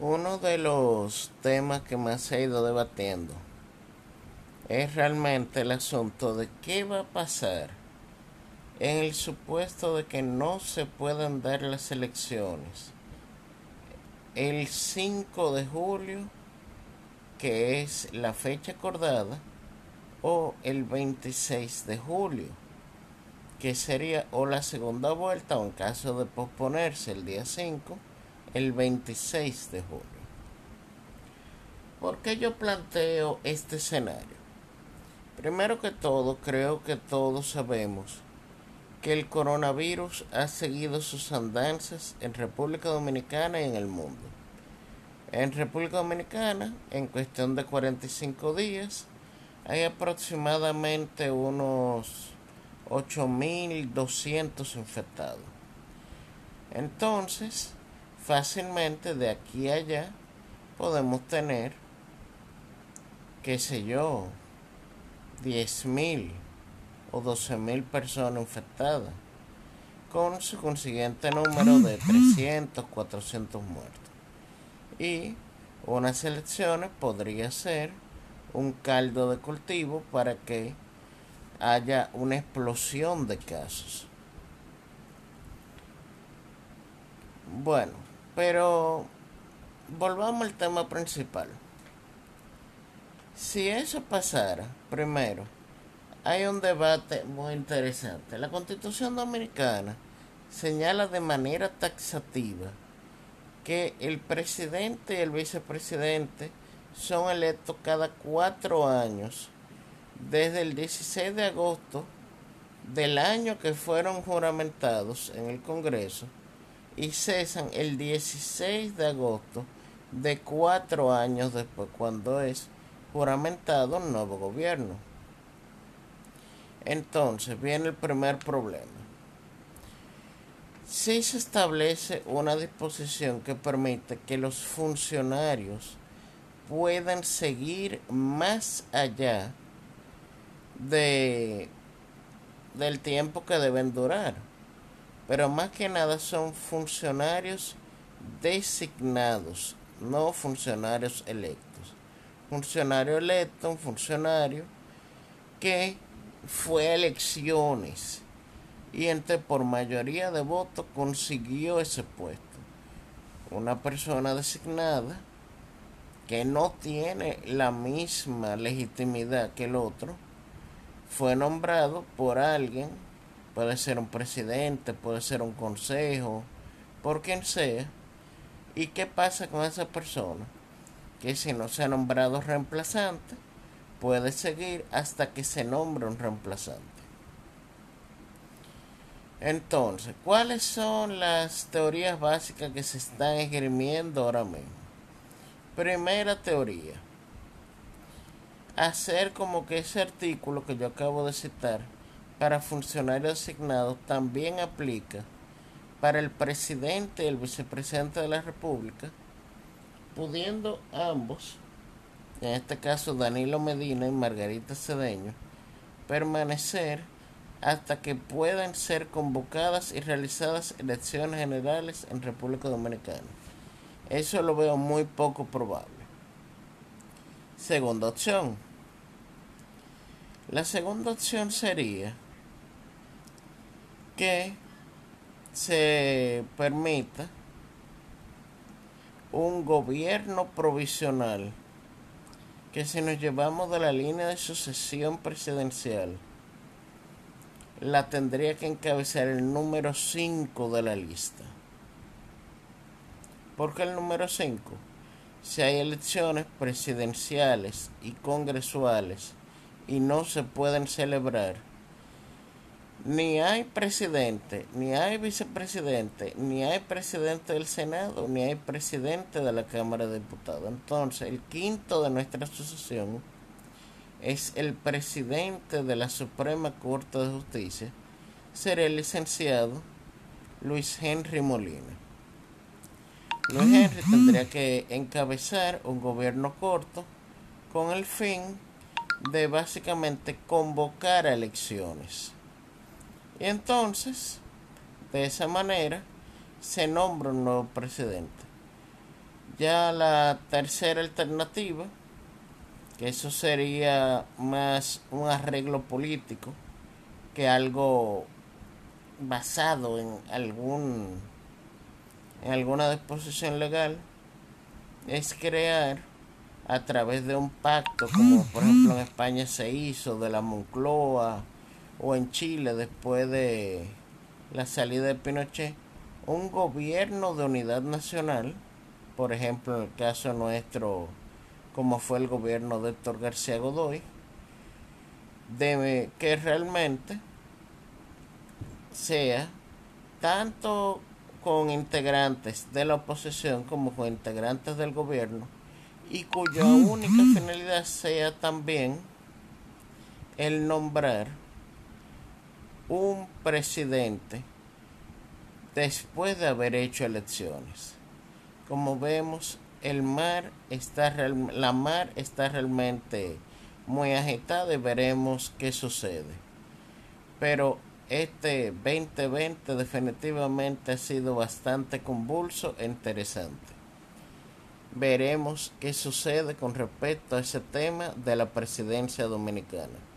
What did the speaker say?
Uno de los temas que más se ha ido debatiendo es realmente el asunto de qué va a pasar en el supuesto de que no se puedan dar las elecciones el 5 de julio, que es la fecha acordada, o el 26 de julio, que sería o la segunda vuelta o en caso de posponerse el día 5 el 26 de julio. ¿Por qué yo planteo este escenario? Primero que todo, creo que todos sabemos que el coronavirus ha seguido sus andanzas en República Dominicana y en el mundo. En República Dominicana, en cuestión de 45 días, hay aproximadamente unos 8.200 infectados. Entonces, fácilmente de aquí a allá podemos tener, qué sé yo, 10.000 o 12.000 personas infectadas, con su consiguiente número de 300, 400 muertos. Y unas elecciones podría ser un caldo de cultivo para que haya una explosión de casos. Bueno, pero volvamos al tema principal. Si eso pasara, primero, hay un debate muy interesante. La constitución dominicana señala de manera taxativa que el presidente y el vicepresidente son electos cada cuatro años desde el 16 de agosto del año que fueron juramentados en el Congreso y cesan el 16 de agosto de cuatro años después, cuando es juramentado un nuevo gobierno. Entonces viene el primer problema. Si se establece una disposición que permite que los funcionarios puedan seguir más allá de del tiempo que deben durar pero más que nada son funcionarios designados, no funcionarios electos. Funcionario electo, un funcionario que fue a elecciones y entre por mayoría de votos consiguió ese puesto. Una persona designada que no tiene la misma legitimidad que el otro fue nombrado por alguien puede ser un presidente, puede ser un consejo, por quien sea. ¿Y qué pasa con esa persona? Que si no se ha nombrado reemplazante, puede seguir hasta que se nombre un reemplazante. Entonces, ¿cuáles son las teorías básicas que se están esgrimiendo ahora mismo? Primera teoría. Hacer como que ese artículo que yo acabo de citar para funcionarios asignados también aplica para el presidente y el vicepresidente de la República, pudiendo ambos, en este caso Danilo Medina y Margarita Cedeño, permanecer hasta que puedan ser convocadas y realizadas elecciones generales en República Dominicana. Eso lo veo muy poco probable. Segunda opción. La segunda opción sería que se permita un gobierno provisional que si nos llevamos de la línea de sucesión presidencial la tendría que encabezar el número 5 de la lista. ¿Por qué el número 5? Si hay elecciones presidenciales y congresuales y no se pueden celebrar, ni hay presidente, ni hay vicepresidente, ni hay presidente del Senado, ni hay presidente de la Cámara de Diputados. Entonces, el quinto de nuestra asociación es el presidente de la Suprema Corte de Justicia, será el licenciado Luis Henry Molina. Luis Henry tendría que encabezar un gobierno corto con el fin de básicamente convocar a elecciones entonces, de esa manera, se nombra un nuevo presidente. Ya la tercera alternativa, que eso sería más un arreglo político que algo basado en algún en alguna disposición legal es crear a través de un pacto como por ejemplo en España se hizo de la Moncloa o en Chile después de la salida de Pinochet un gobierno de unidad nacional por ejemplo en el caso nuestro como fue el gobierno de Héctor García Godoy de que realmente sea tanto con integrantes de la oposición como con integrantes del gobierno y cuya única finalidad sea también el nombrar un presidente después de haber hecho elecciones. Como vemos, el mar está la mar está realmente muy agitada y veremos qué sucede. Pero este 2020 definitivamente ha sido bastante convulso e interesante. Veremos qué sucede con respecto a ese tema de la presidencia dominicana.